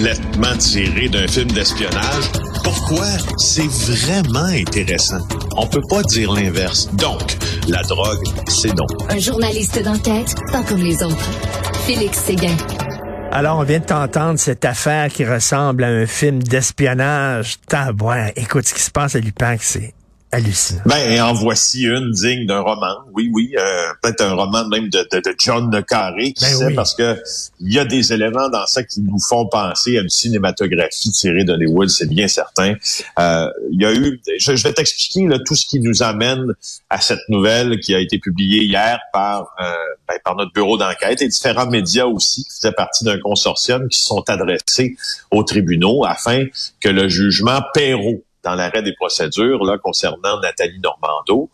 complètement tiré d'un film d'espionnage. Pourquoi? C'est vraiment intéressant. On peut pas dire l'inverse. Donc, la drogue, c'est donc. Un journaliste d'enquête, pas comme les autres. Félix Séguin. Alors, on vient de t'entendre cette affaire qui ressemble à un film d'espionnage. Tabouin, écoute, ce qui se passe à l'UPAC, c'est hallucinant. Ben, en voici une digne d'un roman. Oui, oui, euh, peut-être un roman même de, de, de John Le Carré, qui Ben sait, oui. parce que il y a des éléments dans ça qui nous font penser à une cinématographie tirée d'Hollywood, c'est bien certain. Euh, il y a eu, je, je vais t'expliquer là, tout ce qui nous amène à cette nouvelle qui a été publiée hier par euh, ben, par notre bureau d'enquête et différents médias aussi qui faisaient partie d'un consortium qui se sont adressés aux tribunaux afin que le jugement Perrault dans l'arrêt des procédures là concernant Nathalie Normando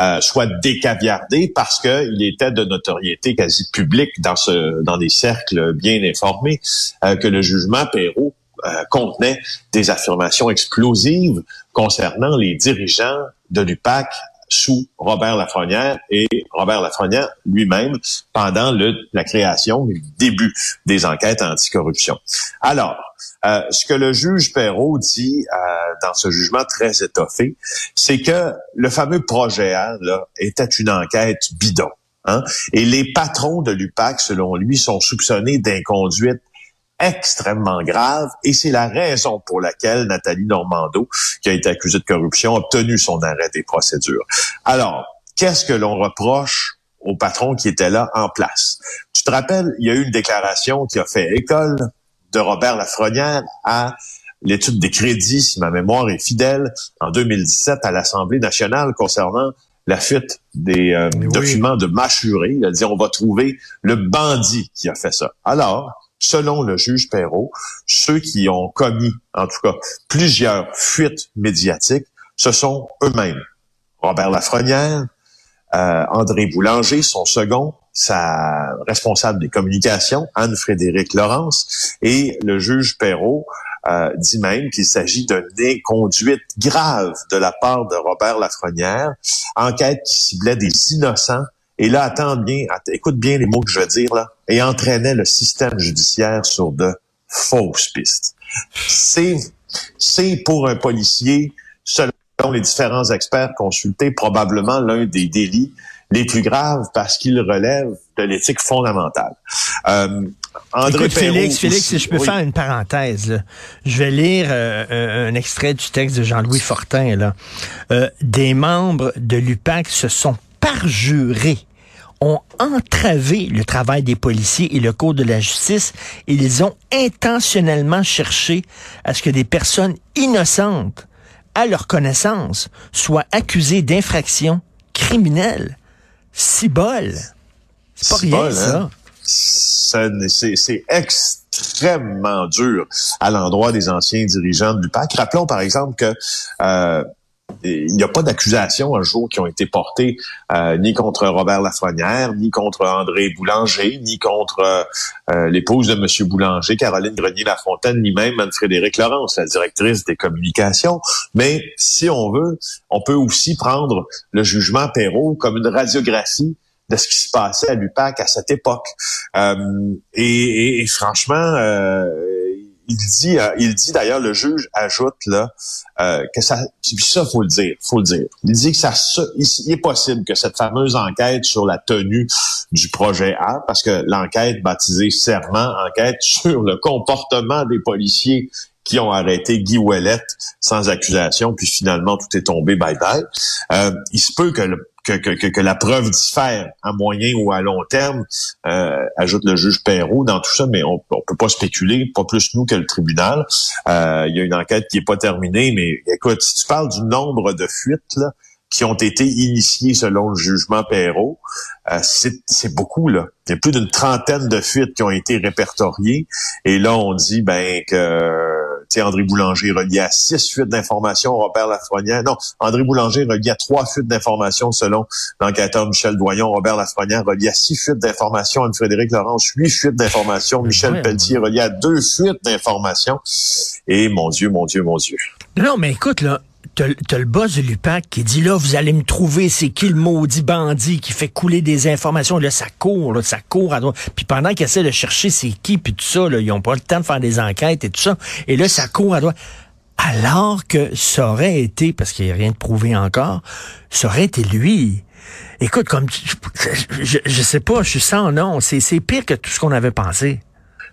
euh, soit décaviardé parce que il était de notoriété quasi publique dans ce dans des cercles bien informés euh, que le jugement Perrault euh, contenait des affirmations explosives concernant les dirigeants de l'UPAC sous Robert Lafrenière et Robert Lafrenière lui-même pendant le, la création, le début des enquêtes anticorruption. Alors, euh, ce que le juge Perrault dit euh, dans ce jugement très étoffé, c'est que le fameux projet A là, était une enquête bidon. Hein? Et les patrons de l'UPAC, selon lui, sont soupçonnés d'inconduite extrêmement grave et c'est la raison pour laquelle Nathalie Normando, qui a été accusée de corruption, a obtenu son arrêt des procédures. Alors, qu'est-ce que l'on reproche aux patrons qui étaient là en place? Tu te rappelles, il y a eu une déclaration qui a fait école de Robert Lafrenière à l'étude des crédits, si ma mémoire est fidèle, en 2017 à l'Assemblée nationale concernant la fuite des euh, Oui. documents de Machuré. Il a dit on va trouver le bandit qui a fait ça. Alors, selon le juge Perrault, ceux qui ont commis, en tout cas, plusieurs fuites médiatiques, ce sont eux-mêmes. Robert Lafrenière, euh, André Boulanger, son second, sa responsable des communications, Anne-Frédéric Laurence, et le juge Perrault euh, dit même qu'il s'agit d'une inconduite grave de la part de Robert Lafrenière, enquête qui ciblait des innocents, et là, attends bien, att- écoute bien les mots que je veux dire, là, et entraînait le système judiciaire sur de fausses pistes. C'est, c'est pour un policier, selon les différents experts consultés, probablement l'un des délits les plus graves parce qu'il relève de l'éthique fondamentale. Euh, André Écoute, Perrault Félix, Félix, si je peux oui. faire une parenthèse, là. je vais lire euh, un, un extrait du texte de Jean-Louis Fortin. Là. Euh, des membres de l'UPAC se sont parjurés ont entravé le travail des policiers et le cours de la justice. et Ils ont intentionnellement cherché à ce que des personnes innocentes, à leur connaissance, soient accusées d'infractions criminelles. Cibole. C'est pas rien, bol, hein? ça. C'est extrêmement dur à l'endroit des anciens dirigeants de l'UPAC. Rappelons par exemple que euh, il n'y a pas d'accusation un jour qui ont été portées euh, ni contre Robert Lafrenière, ni contre André Boulanger, ni contre euh, euh, l'épouse de M. Boulanger, Caroline Grenier-Lafontaine, ni même Anne-Frédéric Laurence, la directrice des communications. Mais si on veut, on peut aussi prendre le jugement Perrault comme une radiographie de ce qui se passait à l'UPAC à cette époque. Euh, et, et- et franchement, euh, il dit, euh, il dit d'ailleurs, le juge ajoute là euh, que ça, ça faut le dire, faut le dire. Il dit que ça, il est possible que cette fameuse enquête sur la tenue du projet A, parce que l'enquête baptisée serment, enquête sur le comportement des policiers qui ont arrêté Guy Ouellette sans accusation, puis finalement tout est tombé bye bye. Euh, il se peut que le que, que, que, la preuve diffère à moyen ou à long terme, euh, ajoute le juge Perrault dans tout ça, mais on, on peut pas spéculer, pas plus nous que le tribunal. Euh, il y a une enquête qui est pas terminée, mais écoute, si tu parles du nombre de fuites là, qui ont été initiées selon le jugement Perrault, euh, c'est beaucoup là. Il y a plus d'une trentaine de fuites qui ont été répertoriées, et là on dit ben que sais, André Boulanger relié à six fuites d'informations, Robert Lafrenière. Non, André Boulanger relié à trois fuites d'informations selon l'enquêteur Michel Doyon. Robert Lafrenière relié à six fuites d'informations. Anne-Frédéric Laurence, huit fuites d'informations. Michel Ouais, Pelletier relié à deux fuites d'informations. Et mon Dieu, mon Dieu, mon Dieu. Non, mais écoute, là, t'as le boss de l'UPAC qui dit là, vous allez me trouver, c'est qui le maudit bandit qui fait couler des informations? Là, ça court, là, ça court à droite. Puis pendant qu'ils essaient de chercher c'est qui, puis tout ça, là, ils ont pas le temps de faire des enquêtes et tout ça. Et là, ça court à droite. Alors que ça aurait été, parce qu'il n'y a rien de prouvé encore, ça aurait été lui. Écoute, comme je, je, sais pas, je suis sans nom. C'est pire que tout ce qu'on avait pensé.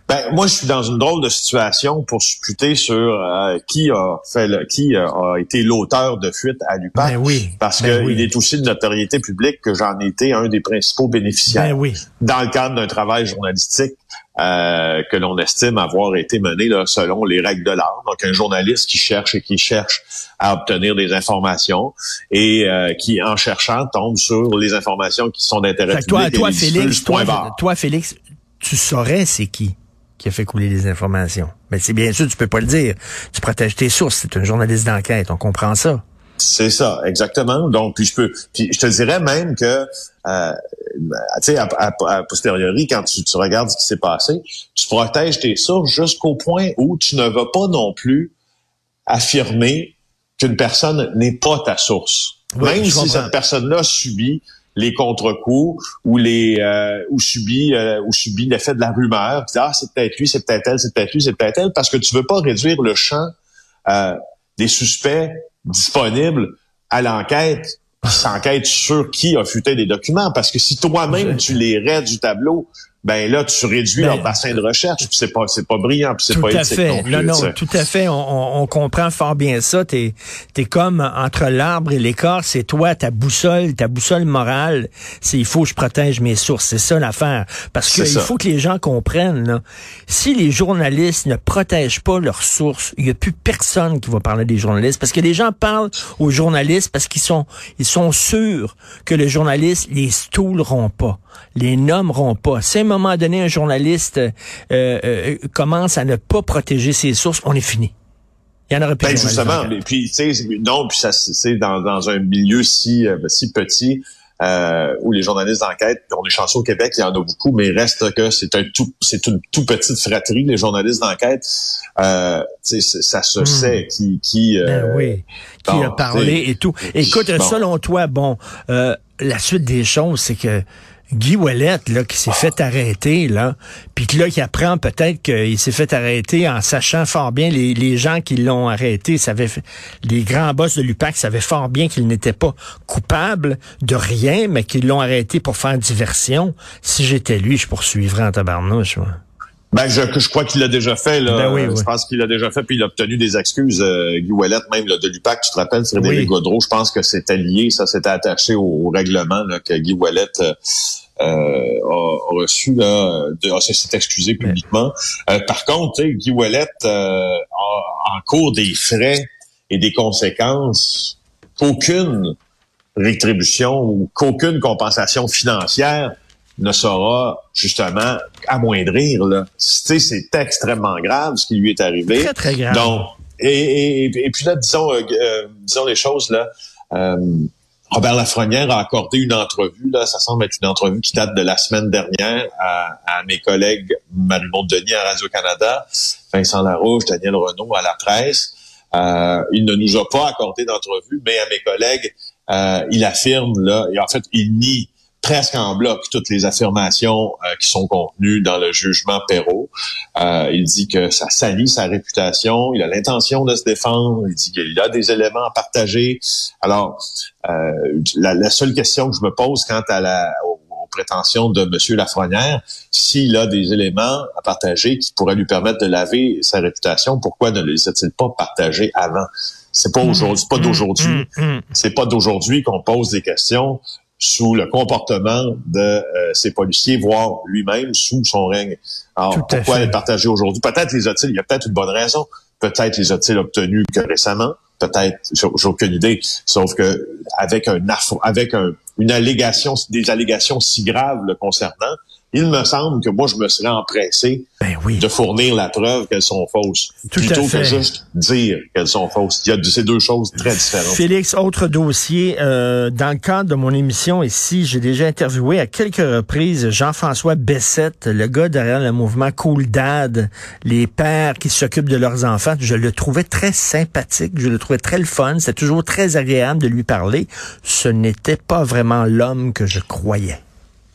Ben, moi, je suis dans une drôle de situation pour supputer sur euh, qui a fait le, qui a été l'auteur de fuite à l'UPAC. Ben oui. Parce ben qu'il est aussi de notoriété publique que j'en ai été un des principaux bénéficiaires. Ben oui. Dans le cadre d'un travail journalistique euh, que l'on estime avoir été mené là, selon les règles de l'art. Donc, un journaliste qui cherche et qui cherche à obtenir des informations et euh, qui, en cherchant, tombe sur les informations qui sont d'intérêt public. Toi, toi, Félix, toi, Félix, tu saurais c'est qui? Qui a fait couler les informations. Mais c'est bien sûr, tu peux pas le dire. Tu protèges tes sources. C'est un journaliste d'enquête. On comprend ça. C'est ça, exactement. Donc, puis je peux, puis je te dirais même que, euh, tu sais, à, posteriori, quand tu, tu regardes ce qui s'est passé, tu protèges tes sources jusqu'au point où tu ne vas pas non plus affirmer qu'une personne n'est pas ta source. même si cette personne-là subit les contre-coups ou les euh, ou subit euh, ou subit l'effet de la rumeur. ah c'est peut-être lui, c'est peut-être elle, c'est peut-être lui, c'est peut-être elle, parce que tu veux pas réduire le champ euh, des suspects disponibles à l'enquête qui s'enquête sur qui a futé des documents. Parce que si toi-même tu les raides du tableau, ben là, tu réduis leur ben, bassin de recherche, puis c'est pas, c'est pas brillant, puis c'est pas éthique fait. non Non, tout à fait. On, on, comprend fort bien ça. T'es, es comme entre l'arbre et l'écorce. C'est toi, ta boussole, ta boussole morale. C'est il faut que je protège mes sources. C'est ça l'affaire. Parce qu'il faut que les gens comprennent. Là, si les journalistes ne protègent pas leurs sources, il y a plus personne qui va parler des journalistes. Parce que les gens parlent aux journalistes parce qu'ils sont, ils sont sûrs que les journalistes les stouleront pas, les nommeront pas. C'est un moment donné, un journaliste euh, euh, commence à ne pas protéger ses sources, on est fini. Il y en aurait plus. Ben justement, et puis tu sais, non, puis ça, c'est dans, dans un milieu si euh, si petit. où les journalistes d'enquête, on est chanceux au Québec, il y en a beaucoup, mais il reste que c'est un tout, c'est une tout petite fratrie, les journalistes d'enquête. Euh, ça se hmm. sait qui, qui, ben oui, qui a parlé et tout. Écoute, selon toi, bon, la suite des choses, c'est que Guy Wallet, là, qui s'est fait arrêter, là, puis là, qui apprend peut-être qu'il s'est fait arrêter en sachant fort bien les, les gens qui l'ont arrêté, savaient, les grands boss de l'UPAC savaient fort bien qu'il n'était pas coupable de rien, mais qu'ils l'ont arrêté pour faire diversion. Si j'étais lui, je poursuivrais en tabarnouche, moi. Ben, je, je crois qu'il l'a déjà fait. Là. Ben je pense qu'il l'a déjà fait, puis il a obtenu des excuses. Euh, Guy Ouellet, même là, de l'UPAC, tu te rappelles, Frédéric oui. Godreau, je pense que c'était lié, ça s'était attaché au, règlement là, que Guy Ouellet euh, a, a, reçu, là, de, s'est excusé publiquement. Euh, par contre, Guy Ouellet a en cours des frais et des conséquences qu'aucune rétribution ou qu'aucune compensation financière ne saura justement amoindrir. Là. c'est extrêmement grave ce qui lui est arrivé. Très, très grave. Donc, et, et, puis là, disons, euh, euh, disons les choses, là. Euh, Robert Lafrenière a accordé une entrevue, là, ça semble être une entrevue qui date de la semaine dernière à, à mes collègues Marie-Monde Denis à Radio-Canada, Vincent Larouche, Daniel Renault à la presse. Euh, il ne nous a pas accordé d'entrevue, mais à mes collègues, euh, il affirme là, et en fait, il nie presque en bloc toutes les affirmations euh, qui sont contenues dans le jugement Perrault. Euh, il dit que ça salit sa réputation, il a l'intention de se défendre, il dit qu'il a des éléments à partager. Alors, euh, la, seule question que je me pose quant à la, aux, prétentions de M. Lafrenière, s'il a des éléments à partager qui pourraient lui permettre de laver sa réputation, pourquoi ne les a-t-il pas partagés avant? C'est pas mmh. aujourd'hui, c'est pas mmh. d'aujourd'hui. Mmh. C'est pas d'aujourd'hui qu'on pose des questions sous le comportement de euh, ces policiers, voire lui-même sous son règne. Alors, pourquoi les partager aujourd'hui? Peut-être les a-t-il, il y a peut-être une bonne raison. Peut-être les a-t-il obtenus que récemment? Peut-être, j'ai aucune idée. Sauf que avec un avec un, une allégation, des allégations si graves le concernant, il me semble que moi, je me serais empressé ben oui. de fournir la preuve qu'elles sont fausses, Tout plutôt que juste dire qu'elles sont fausses. Il y a de ces deux choses très différentes. Félix, autre dossier. Euh, dans le cadre de mon émission ici, j'ai déjà interviewé à quelques reprises Jean-François Bessette, le gars derrière le mouvement Cool Dad, les pères qui s'occupent de leurs enfants. Je le trouvais très sympathique, je le trouvais très le fun. C'était toujours très agréable de lui parler. Ce n'était pas vraiment l'homme que je croyais.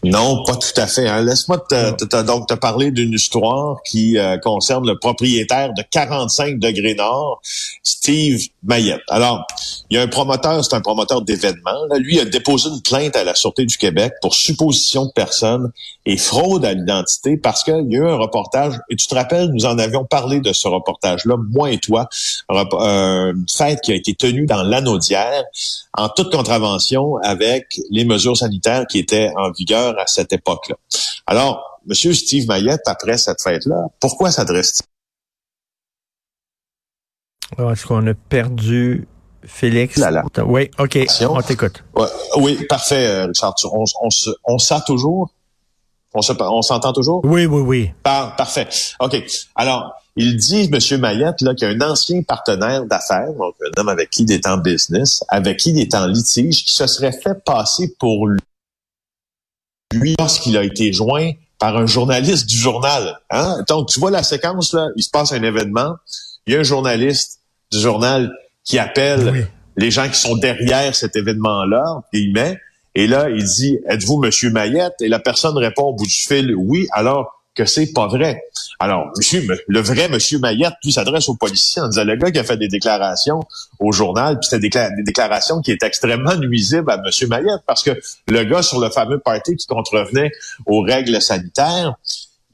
Non, pas tout à fait. Hein. Laisse-moi te, te- te- donc te parler d'une histoire qui euh, concerne le propriétaire de 45 degrés nord, Steve Mayette. Alors, il y a un promoteur, c'est un promoteur d'événements. Lui a déposé une plainte à la Sûreté du Québec pour supposition de personne et fraude à l'identité parce qu'il y a eu un reportage, et tu te rappelles, nous en avions parlé de ce reportage-là, moi et toi, euh, une fête qui a été tenue dans l'anaudière en toute contravention avec les mesures sanitaires qui étaient en vigueur à cette époque-là. Alors, Monsieur Steve Mayette, après cette fête-là, pourquoi s'adresse-t-il? Alors, Est-ce qu'on a perdu Félix? Là, là. Oui, OK, on t'écoute. Ouais, oui, parfait, euh, Richard. On, on, se- on sent toujours? On se- on s'entend toujours? Oui, oui, oui. Par- parfait. OK. Alors, il dit, M. Mayette, là, qu'il y a un ancien partenaire d'affaires, donc un homme avec qui il est en business, avec qui il est en litige, qui se serait fait passer pour lui lorsqu'il a été joint par un journaliste du journal. Hein? Donc, tu vois la séquence, là, il se passe un événement, il y a un journaliste du journal qui appelle Oui. les gens qui sont derrière cet événement-là, et il met, et là, il dit, êtes-vous Monsieur Mayette? Et la personne répond au bout du fil, oui, alors que c'est pas vrai. Alors, monsieur, le vrai Monsieur Mayette, lui, s'adresse aux policiers en disant, le gars qui a fait des déclarations au journal, puis c'était des, des déclarations qui étaient extrêmement nuisibles à Monsieur Mayette, parce que le gars sur le fameux party qui contrevenait aux règles sanitaires,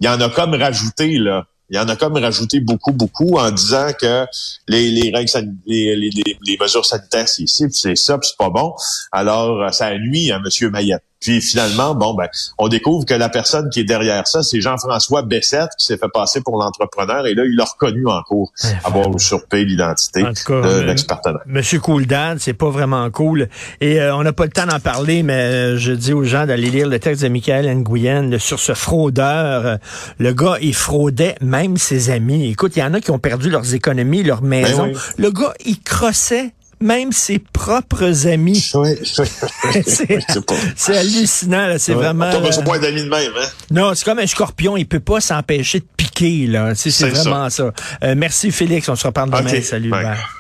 il en a comme rajouté, là. Il en a comme rajouté beaucoup, beaucoup en disant que les, les règles les, les, mesures sanitaires, c'est ici, c'est ça, c'est pas bon. Alors, ça nuit à M. Mayette. Puis finalement, bon, ben, on découvre que la personne qui est derrière ça, c'est Jean-François Bessette, qui s'est fait passer pour l'entrepreneur, et là, il l'a reconnu en cours, avoir usurpé l'identité de euh, l'ex-partenaire. Monsieur Cool Dad, c'est pas vraiment cool. Et euh, on n'a pas le temps d'en parler, mais euh, je dis aux gens d'aller lire le texte de Michael Nguyen sur ce fraudeur. Euh, le gars, il fraudait même ses amis. Écoute, il y en a qui ont perdu leurs économies, leur maison. Ben oui. Le gars, il crossait même ses propres amis. Oui, c'est hallucinant, là. c'est Ouais. vraiment... Euh, besoin d'amis de même, hein? non, c'est comme un scorpion, il peut pas s'empêcher de piquer, là. C'est ça. vraiment ça. Euh, merci Félix, on se reparle demain. Salut. bye. bye.